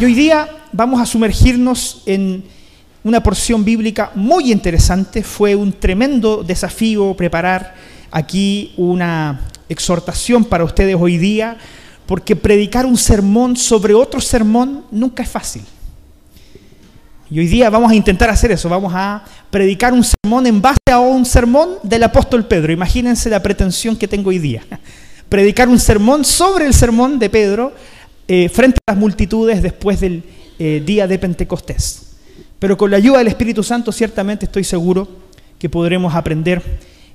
Y hoy día vamos a sumergirnos en una porción bíblica muy interesante. Fue un tremendo desafío preparar aquí una exhortación para ustedes hoy día, porque predicar un sermón sobre otro sermón nunca es fácil. Y hoy día vamos a intentar hacer eso, vamos a predicar un sermón en base a un sermón del apóstol Pedro. Imagínense la pretensión que tengo hoy día. Predicar un sermón sobre el sermón de Pedro eh, frente a las multitudes después del eh, día de Pentecostés. Pero con la ayuda del Espíritu Santo ciertamente estoy seguro que podremos aprender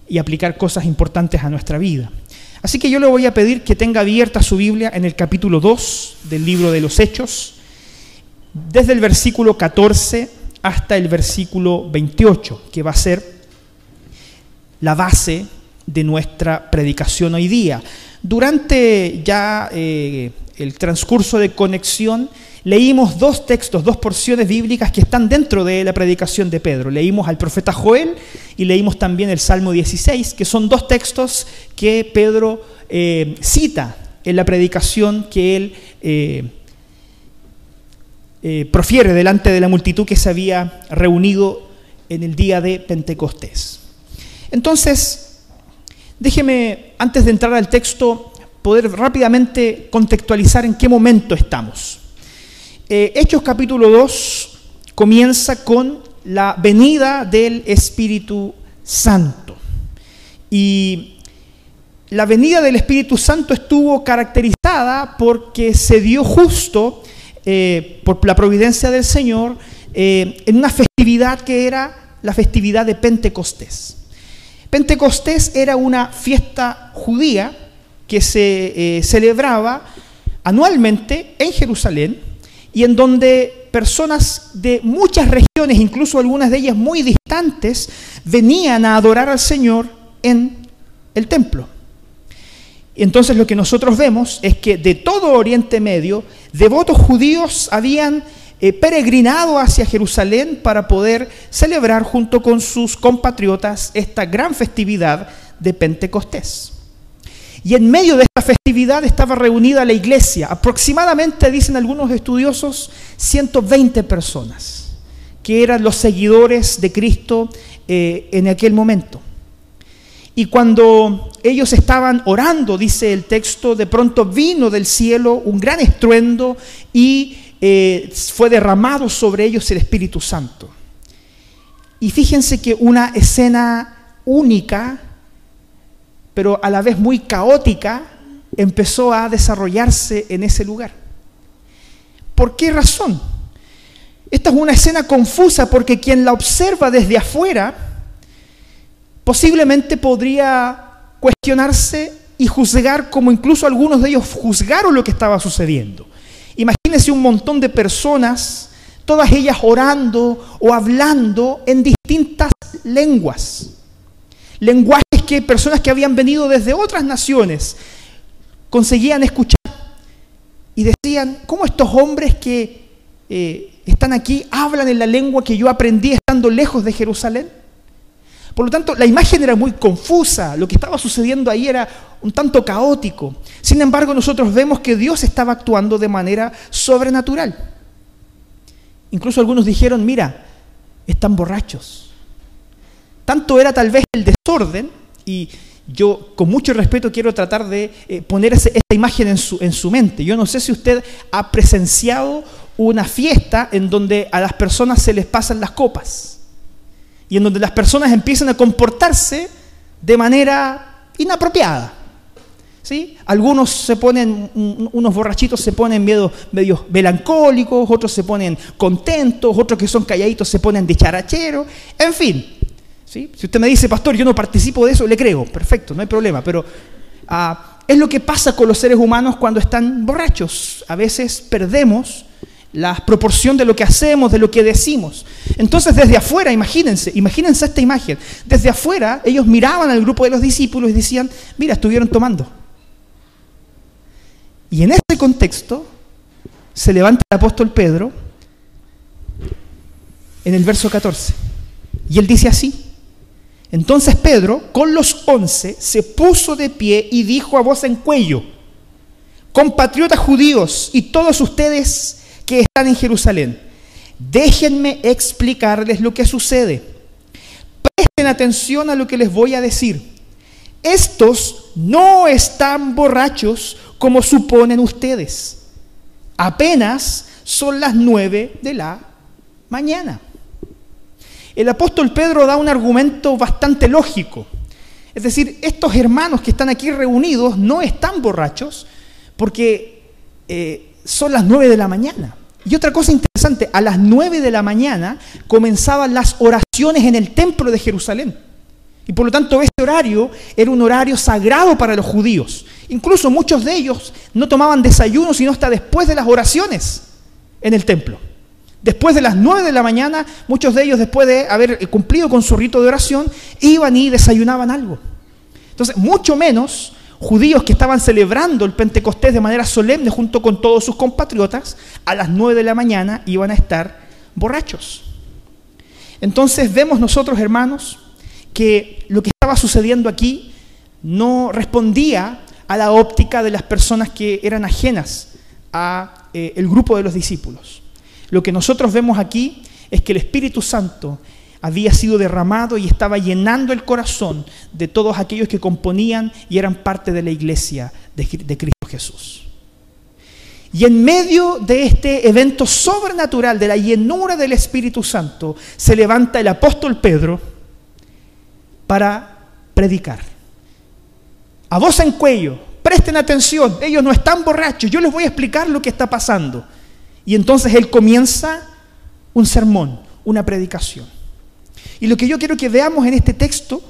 y aplicar cosas importantes a nuestra vida. Así que yo le voy a pedir que tenga abierta su Biblia en el capítulo 2 del libro de los Hechos desde el versículo 14 hasta el versículo 28, que va a ser la base de nuestra predicación hoy día. Durante ya eh, el transcurso de conexión, leímos dos textos, dos porciones bíblicas que están dentro de la predicación de Pedro. Leímos al profeta Joel y leímos también el Salmo 16, que son dos textos que Pedro eh, cita en la predicación que él... Eh, profiere delante de la multitud que se había reunido en el día de Pentecostés. Entonces, déjeme, antes de entrar al texto, poder rápidamente contextualizar en qué momento estamos. Eh, Hechos capítulo 2 comienza con la venida del Espíritu Santo. Y la venida del Espíritu Santo estuvo caracterizada porque se dio justo eh, por la providencia del Señor, eh, en una festividad que era la festividad de Pentecostés. Pentecostés era una fiesta judía que se eh, celebraba anualmente en Jerusalén y en donde personas de muchas regiones, incluso algunas de ellas muy distantes, venían a adorar al Señor en el templo. Entonces lo que nosotros vemos es que de todo Oriente Medio, devotos judíos habían eh, peregrinado hacia Jerusalén para poder celebrar junto con sus compatriotas esta gran festividad de Pentecostés. Y en medio de esta festividad estaba reunida la iglesia, aproximadamente, dicen algunos estudiosos, 120 personas, que eran los seguidores de Cristo eh, en aquel momento. Y cuando ellos estaban orando, dice el texto, de pronto vino del cielo un gran estruendo y eh, fue derramado sobre ellos el Espíritu Santo. Y fíjense que una escena única, pero a la vez muy caótica, empezó a desarrollarse en ese lugar. ¿Por qué razón? Esta es una escena confusa porque quien la observa desde afuera, posiblemente podría cuestionarse y juzgar como incluso algunos de ellos juzgaron lo que estaba sucediendo. Imagínense un montón de personas, todas ellas orando o hablando en distintas lenguas. Lenguajes que personas que habían venido desde otras naciones conseguían escuchar y decían, ¿cómo estos hombres que eh, están aquí hablan en la lengua que yo aprendí estando lejos de Jerusalén? Por lo tanto, la imagen era muy confusa, lo que estaba sucediendo ahí era un tanto caótico. Sin embargo, nosotros vemos que Dios estaba actuando de manera sobrenatural. Incluso algunos dijeron, mira, están borrachos. Tanto era tal vez el desorden, y yo con mucho respeto quiero tratar de eh, poner esta imagen en su, en su mente. Yo no sé si usted ha presenciado una fiesta en donde a las personas se les pasan las copas y en donde las personas empiezan a comportarse de manera inapropiada. ¿Sí? Algunos se ponen, unos borrachitos se ponen medio, melancólicos, otros se ponen contentos, otros que son calladitos se ponen de charachero, en fin. ¿sí? Si usted me dice, pastor, yo no participo de eso, le creo, perfecto, no hay problema, pero ah, es lo que pasa con los seres humanos cuando están borrachos. A veces perdemos la proporción de lo que hacemos, de lo que decimos. Entonces desde afuera, imagínense, imagínense esta imagen, desde afuera ellos miraban al grupo de los discípulos y decían, mira, estuvieron tomando. Y en ese contexto se levanta el apóstol Pedro en el verso 14. Y él dice así, entonces Pedro con los once se puso de pie y dijo a voz en cuello, compatriotas judíos y todos ustedes que están en Jerusalén, déjenme explicarles lo que sucede. Presten atención a lo que les voy a decir. Estos no están borrachos como suponen ustedes. Apenas son las nueve de la mañana. El apóstol Pedro da un argumento bastante lógico. Es decir, estos hermanos que están aquí reunidos no están borrachos porque eh, son las nueve de la mañana. Y otra cosa interesante, a las nueve de la mañana comenzaban las oraciones en el templo de Jerusalén. Y por lo tanto ese horario era un horario sagrado para los judíos. Incluso muchos de ellos no tomaban desayuno sino hasta después de las oraciones en el templo. Después de las nueve de la mañana, muchos de ellos después de haber cumplido con su rito de oración, iban y desayunaban algo. Entonces, mucho menos judíos que estaban celebrando el Pentecostés de manera solemne junto con todos sus compatriotas, a las nueve de la mañana iban a estar borrachos. Entonces vemos nosotros, hermanos, que lo que estaba sucediendo aquí no respondía a la óptica de las personas que eran ajenas al eh, grupo de los discípulos. Lo que nosotros vemos aquí es que el Espíritu Santo había sido derramado y estaba llenando el corazón de todos aquellos que componían y eran parte de la iglesia de, Cristo Jesús. Y en medio de este evento sobrenatural, de la llenura del Espíritu Santo, se levanta el apóstol Pedro para predicar. A voz en cuello, presten atención, ellos no están borrachos, yo les voy a explicar lo que está pasando. Y entonces él comienza un sermón, una predicación. Y lo que yo quiero que veamos en este texto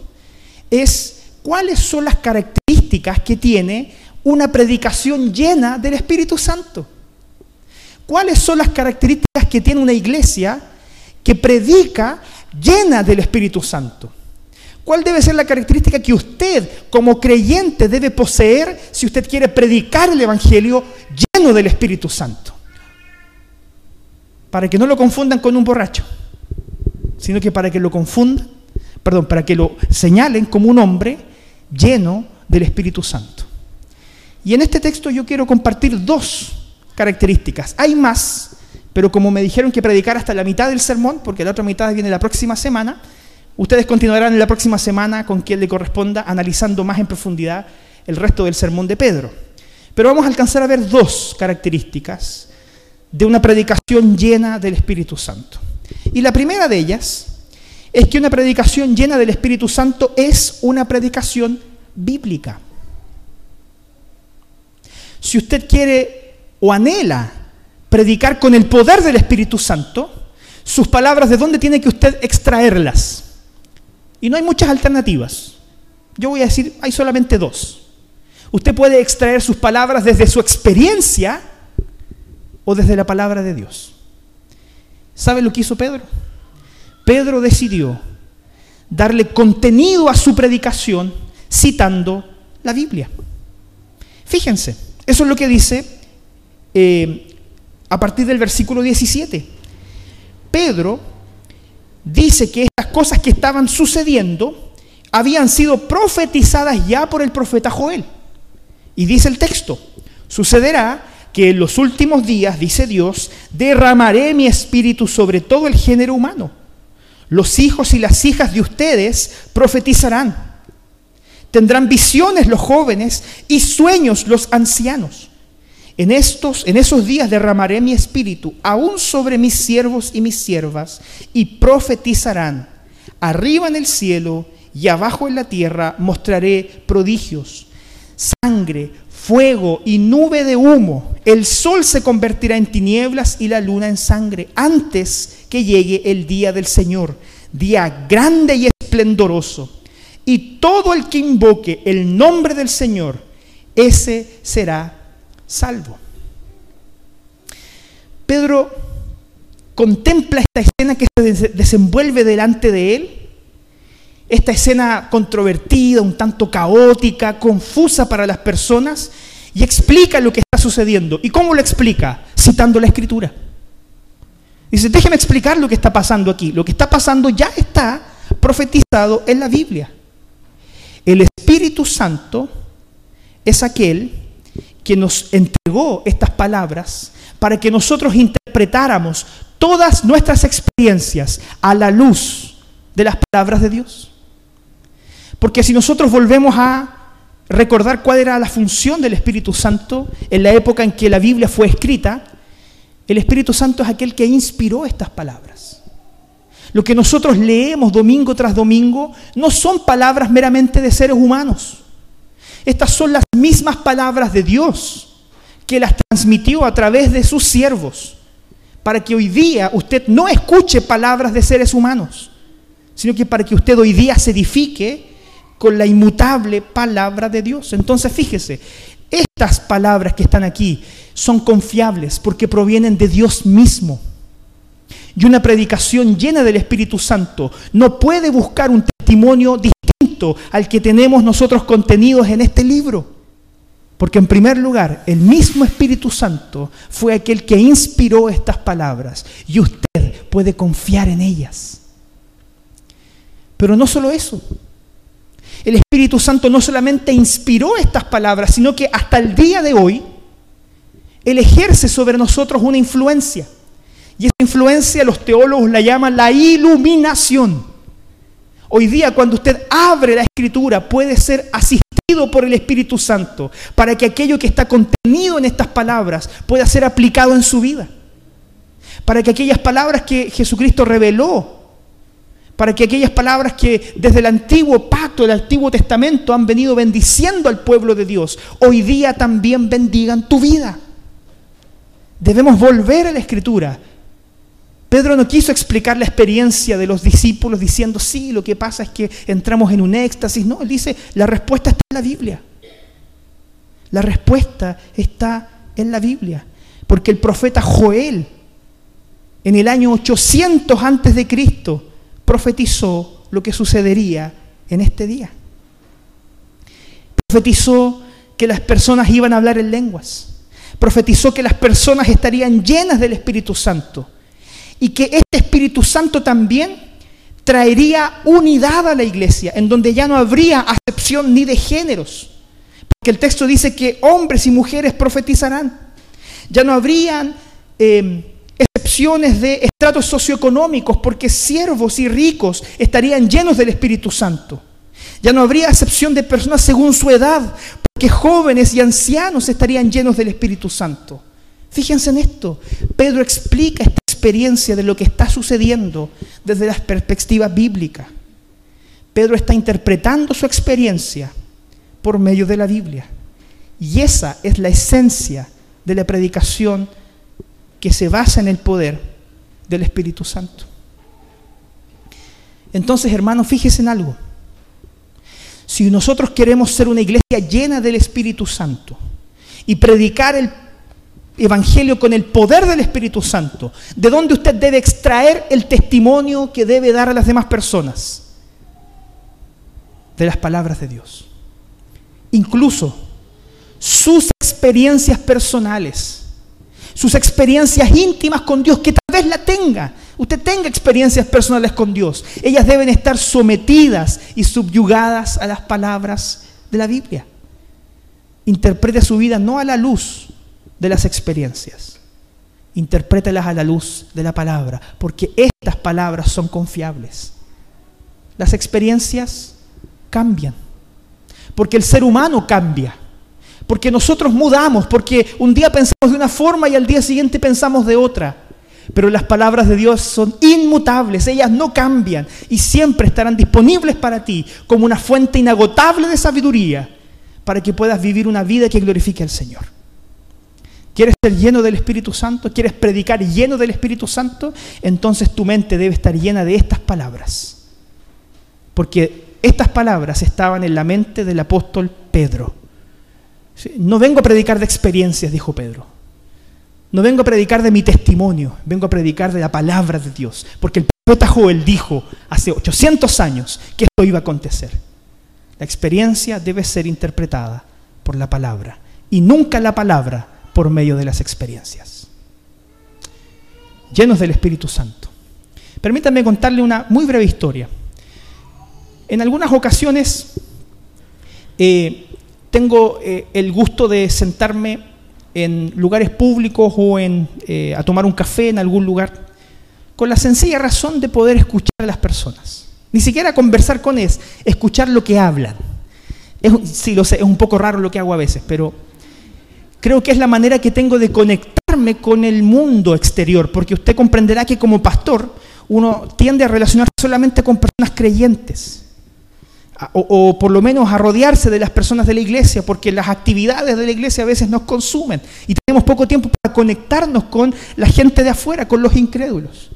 es cuáles son las características que tiene una predicación llena del Espíritu Santo. ¿Cuáles son las características que tiene una iglesia que predica llena del Espíritu Santo? ¿Cuál debe ser la característica que usted como creyente debe poseer si usted quiere predicar el Evangelio lleno del Espíritu Santo? Para que no lo confundan con un borracho, sino que para que lo confundan, perdón, para que lo señalen como un hombre lleno del Espíritu Santo. Y en este texto yo quiero compartir dos características. Hay más, pero como me dijeron que predicar hasta la mitad del sermón, porque la otra mitad viene la próxima semana, Ustedes continuarán en la próxima semana con quien le corresponda analizando más en profundidad el resto del sermón de Pedro. Pero vamos a alcanzar a ver dos características de una predicación llena del Espíritu Santo. Y la primera de ellas es que una predicación llena del Espíritu Santo es una predicación bíblica. Si usted quiere o anhela predicar con el poder del Espíritu Santo, sus palabras, ¿de dónde tiene que usted extraerlas? Y no hay muchas alternativas. Yo voy a decir, hay solamente dos. Usted puede extraer sus palabras desde su experiencia o desde la palabra de Dios. ¿Sabe lo que hizo Pedro? Pedro decidió darle contenido a su predicación citando la Biblia. Fíjense, eso es lo que dice eh, a partir del versículo 17. Pedro dice que estas cosas que estaban sucediendo habían sido profetizadas ya por el profeta Joel. Y dice el texto, sucederá que en los últimos días, dice Dios, derramaré mi espíritu sobre todo el género humano. Los hijos y las hijas de ustedes profetizarán. Tendrán visiones los jóvenes y sueños los ancianos. En estos, en esos días derramaré mi espíritu aún sobre mis siervos y mis siervas y profetizarán. Arriba en el cielo y abajo en la tierra mostraré prodigios, sangre, fuego y nube de humo. El sol se convertirá en tinieblas y la luna en sangre antes que llegue el día del Señor, día grande y esplendoroso. Y todo el que invoque el nombre del Señor, ese será salvo. Pedro contempla esta escena que se desenvuelve delante de él, esta escena controvertida, un tanto caótica, confusa para las personas, y explica lo que está sucediendo. ¿Y cómo lo explica? Citando la escritura. Dice, déjeme explicar lo que está pasando aquí. Lo que está pasando ya está profetizado en la Biblia. El Espíritu Santo es aquel que nos entregó estas palabras para que nosotros interpretáramos todas nuestras experiencias a la luz de las palabras de Dios. Porque si nosotros volvemos a recordar cuál era la función del Espíritu Santo en la época en que la Biblia fue escrita, el Espíritu Santo es aquel que inspiró estas palabras. Lo que nosotros leemos domingo tras domingo no son palabras meramente de seres humanos. Estas son las mismas palabras de Dios que las transmitió a través de sus siervos, para que hoy día usted no escuche palabras de seres humanos, sino que para que usted hoy día se edifique con la inmutable palabra de Dios. Entonces fíjese, estas palabras que están aquí son confiables porque provienen de Dios mismo. Y una predicación llena del Espíritu Santo no puede buscar un testimonio distinto al que tenemos nosotros contenidos en este libro. Porque en primer lugar, el mismo Espíritu Santo fue aquel que inspiró estas palabras y usted puede confiar en ellas. Pero no solo eso. El Espíritu Santo no solamente inspiró estas palabras, sino que hasta el día de hoy, Él ejerce sobre nosotros una influencia. Y esa influencia los teólogos la llaman la iluminación. Hoy día cuando usted abre la escritura puede ser asistido por el Espíritu Santo para que aquello que está contenido en estas palabras pueda ser aplicado en su vida. Para que aquellas palabras que Jesucristo reveló para que aquellas palabras que desde el antiguo pacto, el antiguo testamento han venido bendiciendo al pueblo de Dios, hoy día también bendigan tu vida. Debemos volver a la escritura. Pedro no quiso explicar la experiencia de los discípulos diciendo, sí, lo que pasa es que entramos en un éxtasis. No, él dice, la respuesta está en la Biblia. La respuesta está en la Biblia. Porque el profeta Joel, en el año 800 antes de Cristo, profetizó lo que sucedería en este día. Profetizó que las personas iban a hablar en lenguas. Profetizó que las personas estarían llenas del Espíritu Santo. Y que este Espíritu Santo también traería unidad a la iglesia, en donde ya no habría acepción ni de géneros. Porque el texto dice que hombres y mujeres profetizarán. Ya no habrían... Eh, excepciones de estratos socioeconómicos, porque siervos y ricos estarían llenos del Espíritu Santo. Ya no habría excepción de personas según su edad, porque jóvenes y ancianos estarían llenos del Espíritu Santo. Fíjense en esto. Pedro explica esta experiencia de lo que está sucediendo desde la perspectiva bíblica. Pedro está interpretando su experiencia por medio de la Biblia. Y esa es la esencia de la predicación que se basa en el poder del Espíritu Santo. Entonces, hermanos, fíjense en algo. Si nosotros queremos ser una iglesia llena del Espíritu Santo y predicar el Evangelio con el poder del Espíritu Santo, ¿de dónde usted debe extraer el testimonio que debe dar a las demás personas? De las palabras de Dios. Incluso sus experiencias personales sus experiencias íntimas con Dios, que tal vez la tenga. Usted tenga experiencias personales con Dios. Ellas deben estar sometidas y subyugadas a las palabras de la Biblia. Interprete su vida no a la luz de las experiencias, interprételas a la luz de la palabra, porque estas palabras son confiables. Las experiencias cambian, porque el ser humano cambia. Porque nosotros mudamos, porque un día pensamos de una forma y al día siguiente pensamos de otra. Pero las palabras de Dios son inmutables, ellas no cambian y siempre estarán disponibles para ti como una fuente inagotable de sabiduría para que puedas vivir una vida que glorifique al Señor. ¿Quieres ser lleno del Espíritu Santo? ¿Quieres predicar lleno del Espíritu Santo? Entonces tu mente debe estar llena de estas palabras. Porque estas palabras estaban en la mente del apóstol Pedro. No vengo a predicar de experiencias, dijo Pedro. No vengo a predicar de mi testimonio, vengo a predicar de la palabra de Dios. Porque el profeta Joel dijo hace 800 años que esto iba a acontecer. La experiencia debe ser interpretada por la palabra y nunca la palabra por medio de las experiencias. Llenos del Espíritu Santo. Permítanme contarle una muy breve historia. En algunas ocasiones, eh, tengo eh, el gusto de sentarme en lugares públicos o en, eh, a tomar un café en algún lugar, con la sencilla razón de poder escuchar a las personas. Ni siquiera conversar con ellos, escuchar lo que hablan. Es, sí, lo sé, es un poco raro lo que hago a veces, pero creo que es la manera que tengo de conectarme con el mundo exterior, porque usted comprenderá que como pastor uno tiende a relacionarse solamente con personas creyentes o, por lo menos a rodearse de las personas de la iglesia, porque las actividades de la iglesia a veces nos consumen y tenemos poco tiempo para conectarnos con la gente de afuera, con los incrédulos.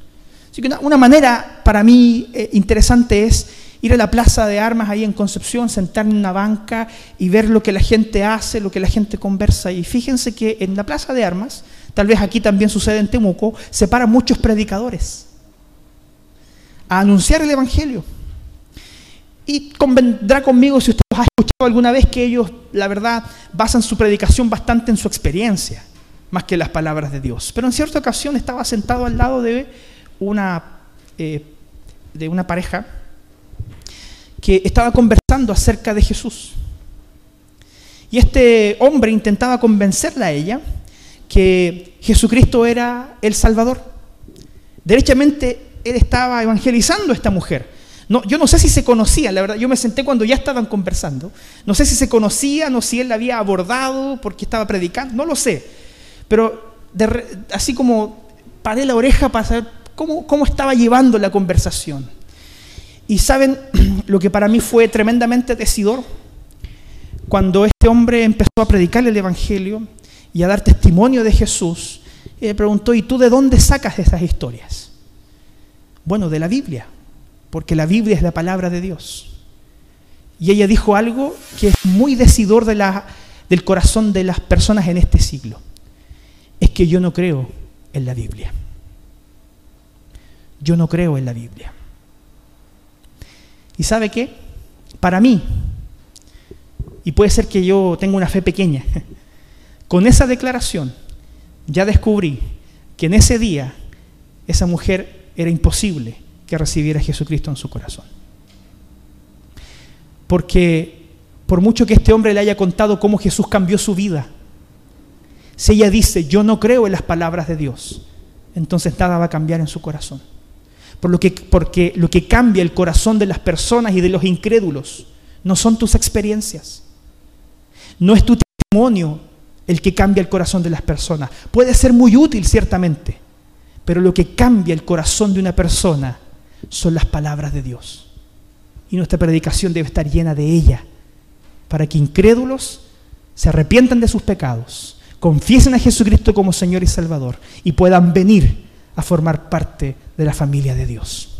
Así que una, manera para mí eh, interesante es ir a la plaza de armas ahí en Concepción, sentarme en una banca y ver lo que la gente hace, lo que la gente conversa. Y fíjense que en la plaza de armas, tal vez aquí también sucede en Temuco, se paran muchos predicadores a anunciar el Evangelio y convendrá conmigo si usted ha escuchado alguna vez que ellos, la verdad, basan su predicación bastante en su experiencia, más que en las palabras de Dios. Pero en cierta ocasión estaba sentado al lado de una, eh, de una pareja que estaba conversando acerca de Jesús. Y este hombre intentaba convencerla a ella que Jesucristo era el Salvador. Derechamente, él estaba evangelizando a esta mujer no, yo no sé si se conocían, la verdad, yo me senté cuando ya estaban conversando. No sé si se conocían o si él la había abordado porque estaba predicando, no lo sé. Pero así como paré la oreja para saber cómo, cómo estaba llevando la conversación. Y saben lo que para mí fue tremendamente decidor, cuando este hombre empezó a predicar el Evangelio y a dar testimonio de Jesús, y le preguntó, ¿y tú de dónde sacas esas historias? Bueno, de la Biblia porque la Biblia es la palabra de Dios. Y ella dijo algo que es muy decidor del corazón de las personas en este siglo. Es que yo no creo en la Biblia. Yo no creo en la Biblia. ¿Y sabe qué? Para mí, y puede ser que yo tenga una fe pequeña, con esa declaración ya descubrí que en ese día esa mujer era imposible que recibiera a Jesucristo en su corazón. Porque por mucho que este hombre le haya contado cómo Jesús cambió su vida, si ella dice, yo no creo en las palabras de Dios, entonces nada va a cambiar en su corazón. Por lo que, porque lo que cambia el corazón de las personas y de los incrédulos no son tus experiencias, no es tu testimonio el que cambia el corazón de las personas. Puede ser muy útil, ciertamente, pero lo que cambia el corazón de una persona son las palabras de Dios. Y nuestra predicación debe estar llena de ella, para que incrédulos se arrepientan de sus pecados, confiesen a Jesucristo como Señor y Salvador y puedan venir a formar parte de la familia de Dios.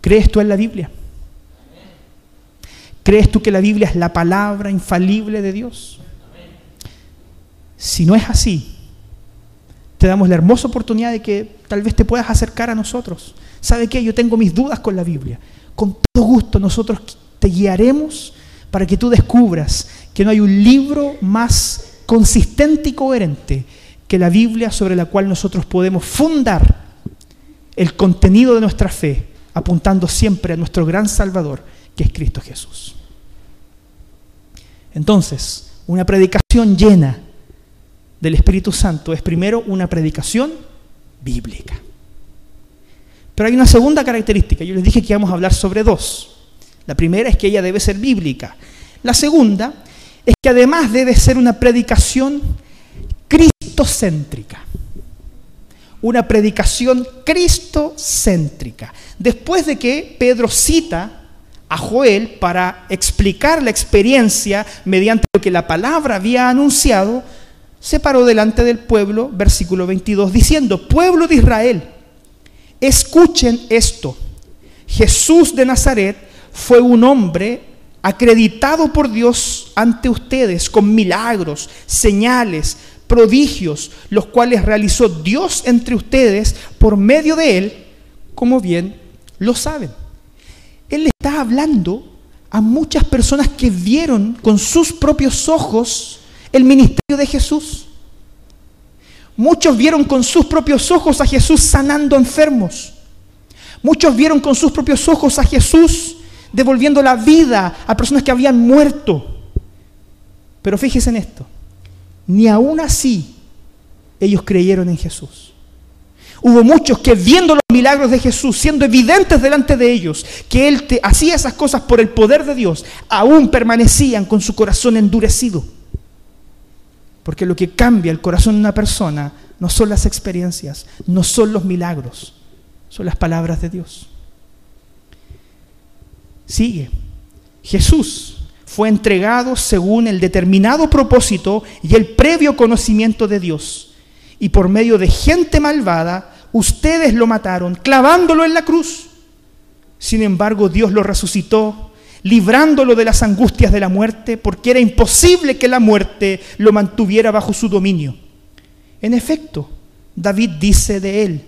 ¿Crees tú en la Biblia? ¿Crees tú que la Biblia es la palabra infalible de Dios? Si no es así, te damos la hermosa oportunidad de que tal vez te puedas acercar a nosotros ¿Sabe qué? Yo tengo mis dudas con la Biblia. Con todo gusto nosotros te guiaremos para que tú descubras que no hay un libro más consistente y coherente que la Biblia sobre la cual nosotros podemos fundar el contenido de nuestra fe, apuntando siempre a nuestro gran Salvador, que es Cristo Jesús. Entonces, una predicación llena del Espíritu Santo es primero una predicación bíblica. Pero hay una segunda característica. Yo les dije que íbamos a hablar sobre dos. La primera es que ella debe ser bíblica. La segunda es que además debe ser una predicación cristocéntrica. Una predicación cristocéntrica. Después de que Pedro cita a Joel para explicar la experiencia mediante lo que la palabra había anunciado, se paró delante del pueblo, versículo 22, diciendo, pueblo de Israel, Escuchen esto. Jesús de Nazaret fue un hombre acreditado por Dios ante ustedes con milagros, señales, prodigios, los cuales realizó Dios entre ustedes por medio de él, como bien lo saben. Él está hablando a muchas personas que vieron con sus propios ojos el ministerio de Jesús. Muchos vieron con sus propios ojos a Jesús sanando enfermos. Muchos vieron con sus propios ojos a Jesús devolviendo la vida a personas que habían muerto. Pero fíjese en esto, ni aún así ellos creyeron en Jesús. Hubo muchos que viendo los milagros de Jesús, siendo evidentes delante de ellos, que Él te hacía esas cosas por el poder de Dios, aún permanecían con su corazón endurecido. Porque lo que cambia el corazón de una persona no son las experiencias, no son los milagros, son las palabras de Dios. Sigue. Jesús fue entregado según el determinado propósito y el previo conocimiento de Dios. Y por medio de gente malvada, ustedes lo mataron, clavándolo en la cruz. Sin embargo, Dios lo resucitó, librándolo de las angustias de la muerte, porque era imposible que la muerte lo mantuviera bajo su dominio. En efecto, David dice de él,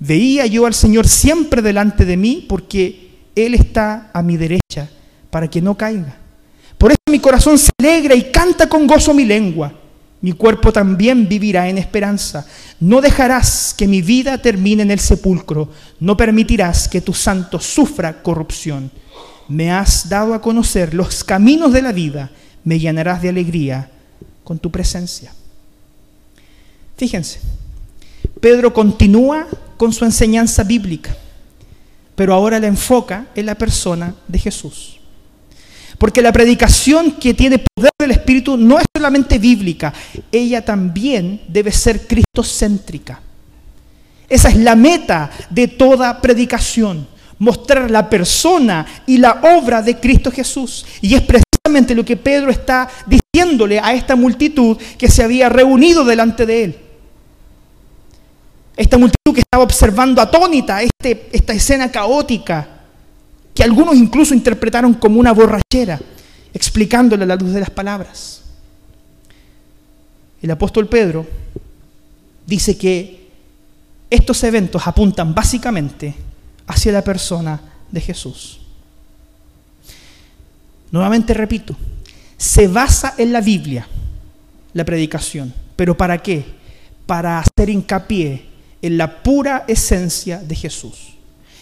veía yo al Señor siempre delante de mí, porque Él está a mi derecha, para que no caiga. Por eso mi corazón se alegra y canta con gozo mi lengua. Mi cuerpo también vivirá en esperanza. No dejarás que mi vida termine en el sepulcro. No permitirás que tu santo sufra corrupción. Me has dado a conocer los caminos de la vida. Me llenarás de alegría con tu presencia. Fíjense, Pedro continúa con su enseñanza bíblica, pero ahora la enfoca en la persona de Jesús. Porque la predicación que tiene poder del Espíritu no es solamente bíblica, ella también debe ser cristocéntrica. Esa es la meta de toda predicación, mostrar la persona y la obra de Cristo Jesús. Y es precisamente lo que Pedro está diciéndole a esta multitud que se había reunido delante de él. Esta multitud que estaba observando atónita este, esta escena caótica que algunos incluso interpretaron como una borrachera, explicándole a la luz de las palabras. El apóstol Pedro dice que estos eventos apuntan básicamente hacia la persona de Jesús. Nuevamente repito, se basa en la Biblia la predicación, pero ¿para qué? Para hacer hincapié en la pura esencia de Jesús.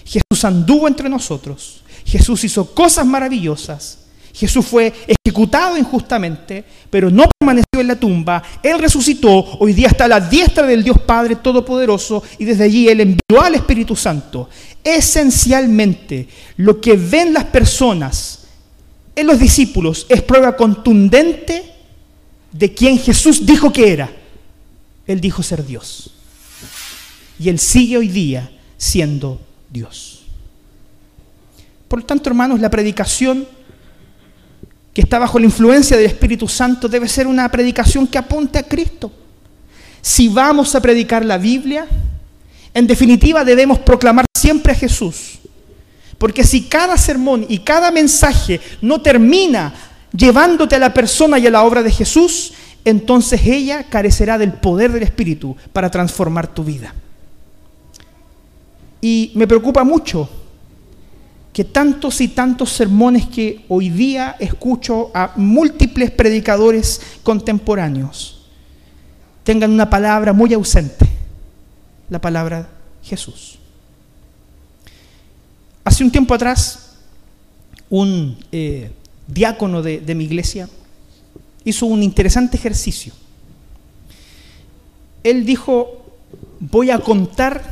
Jesús anduvo entre nosotros, Jesús hizo cosas maravillosas. Jesús fue ejecutado injustamente, pero no permaneció en la tumba. Él resucitó, hoy día está a la diestra del Dios Padre Todopoderoso y desde allí Él envió al Espíritu Santo. Esencialmente, lo que ven las personas en los discípulos es prueba contundente de quien Jesús dijo que era. Él dijo ser Dios. Y Él sigue hoy día siendo Dios. Por lo tanto, hermanos, la predicación que está bajo la influencia del Espíritu Santo debe ser una predicación que apunte a Cristo. Si vamos a predicar la Biblia, en definitiva debemos proclamar siempre a Jesús. Porque si cada sermón y cada mensaje no termina llevándote a la persona y a la obra de Jesús, entonces ella carecerá del poder del Espíritu para transformar tu vida. Y me preocupa mucho que tantos y tantos sermones que hoy día escucho a múltiples predicadores contemporáneos tengan una palabra muy ausente, la palabra Jesús. Hace un tiempo atrás, un eh, diácono de, de mi iglesia hizo un interesante ejercicio. Él dijo, voy a contar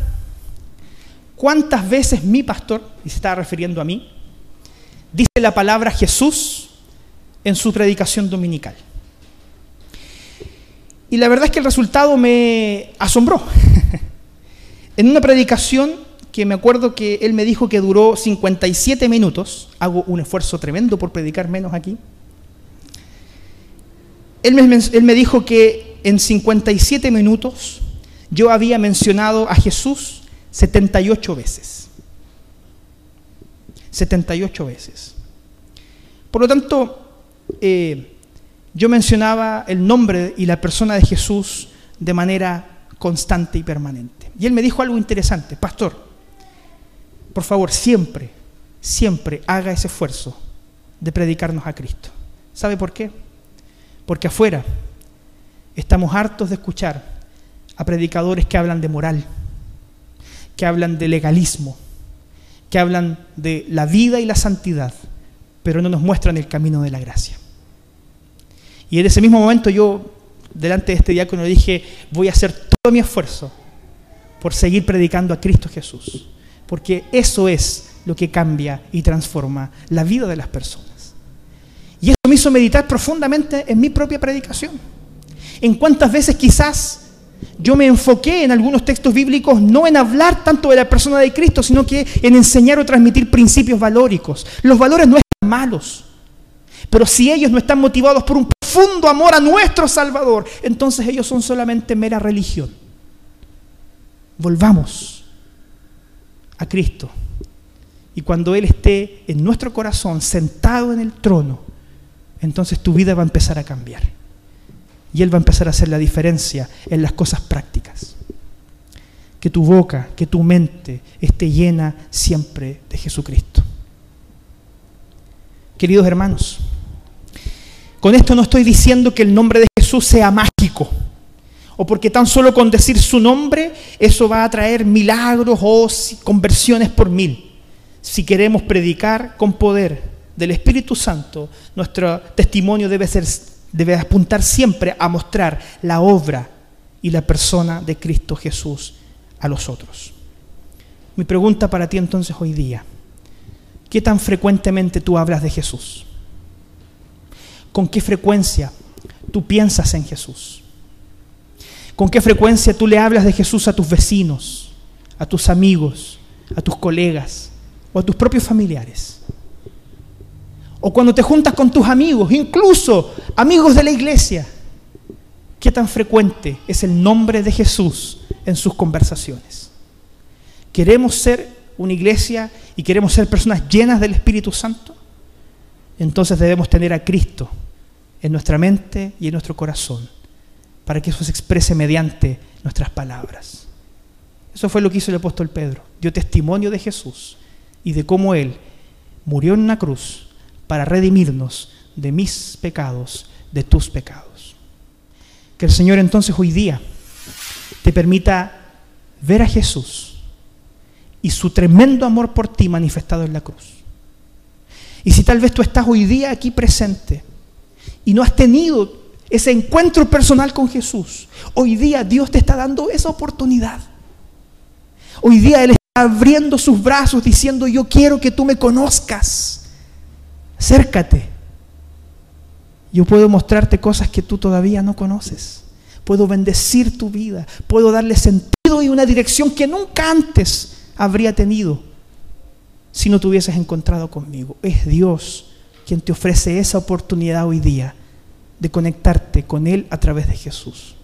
cuántas veces mi pastor, y se está refiriendo a mí, dice la palabra Jesús en su predicación dominical. Y la verdad es que el resultado me asombró. en una predicación que me acuerdo que él me dijo que duró 57 minutos, hago un esfuerzo tremendo por predicar menos aquí, él me, él me dijo que en 57 minutos yo había mencionado a Jesús 78 veces. 78 veces. Por lo tanto, eh, yo mencionaba el nombre y la persona de Jesús de manera constante y permanente. Y él me dijo algo interesante, pastor, por favor, siempre, siempre haga ese esfuerzo de predicarnos a Cristo. ¿Sabe por qué? Porque afuera estamos hartos de escuchar a predicadores que hablan de moral, que hablan de legalismo, que hablan de la vida y la santidad, pero no nos muestran el camino de la gracia. Y en ese mismo momento yo, delante de este diácono, dije, voy a hacer todo mi esfuerzo por seguir predicando a Cristo Jesús. Porque eso es lo que cambia y transforma la vida de las personas. Y eso me hizo meditar profundamente en mi propia predicación. En cuántas veces quizás yo me enfoqué en algunos textos bíblicos no en hablar tanto de la persona de Cristo, sino que en enseñar o transmitir principios valóricos. Los valores no están malos, pero si ellos no están motivados por un profundo amor a nuestro Salvador, entonces ellos son solamente mera religión. Volvamos a Cristo. Y cuando Él esté en nuestro corazón, sentado en el trono, entonces tu vida va a empezar a cambiar. Y Él va a empezar a hacer la diferencia en las cosas prácticas. Que tu boca, que tu mente esté llena siempre de Jesucristo. Queridos hermanos, con esto no estoy diciendo que el nombre de Jesús sea mágico, o porque tan solo con decir su nombre eso va a traer milagros o conversiones por mil. Si queremos predicar con poder del Espíritu Santo, nuestro testimonio debe ser debe apuntar siempre a mostrar la obra y la persona de Cristo Jesús a los otros. Mi pregunta para ti entonces hoy día, ¿qué tan frecuentemente tú hablas de Jesús? ¿Con qué frecuencia tú piensas en Jesús? ¿Con qué frecuencia tú le hablas de Jesús a tus vecinos, a tus amigos, a tus colegas o a tus propios familiares? O cuando te juntas con tus amigos, incluso amigos de la iglesia, ¿qué tan frecuente es el nombre de Jesús en sus conversaciones? ¿Queremos ser una iglesia y queremos ser personas llenas del Espíritu Santo? Entonces debemos tener a Cristo en nuestra mente y en nuestro corazón, para que eso se exprese mediante nuestras palabras. Eso fue lo que hizo el apóstol Pedro. Dio testimonio de Jesús y de cómo Él murió en una cruz para redimirnos de mis pecados, de tus pecados. Que el Señor entonces hoy día te permita ver a Jesús y su tremendo amor por ti manifestado en la cruz. Y si tal vez tú estás hoy día aquí presente y no has tenido ese encuentro personal con Jesús, hoy día Dios te está dando esa oportunidad. Hoy día Él está abriendo sus brazos diciendo, yo quiero que tú me conozcas acércate. Yo puedo mostrarte cosas que tú todavía no conoces. Puedo bendecir tu vida. Puedo darle sentido y una dirección que nunca antes habría tenido si no te hubieses encontrado conmigo. Es Dios quien te ofrece esa oportunidad hoy día de conectarte con Él a través de Jesús.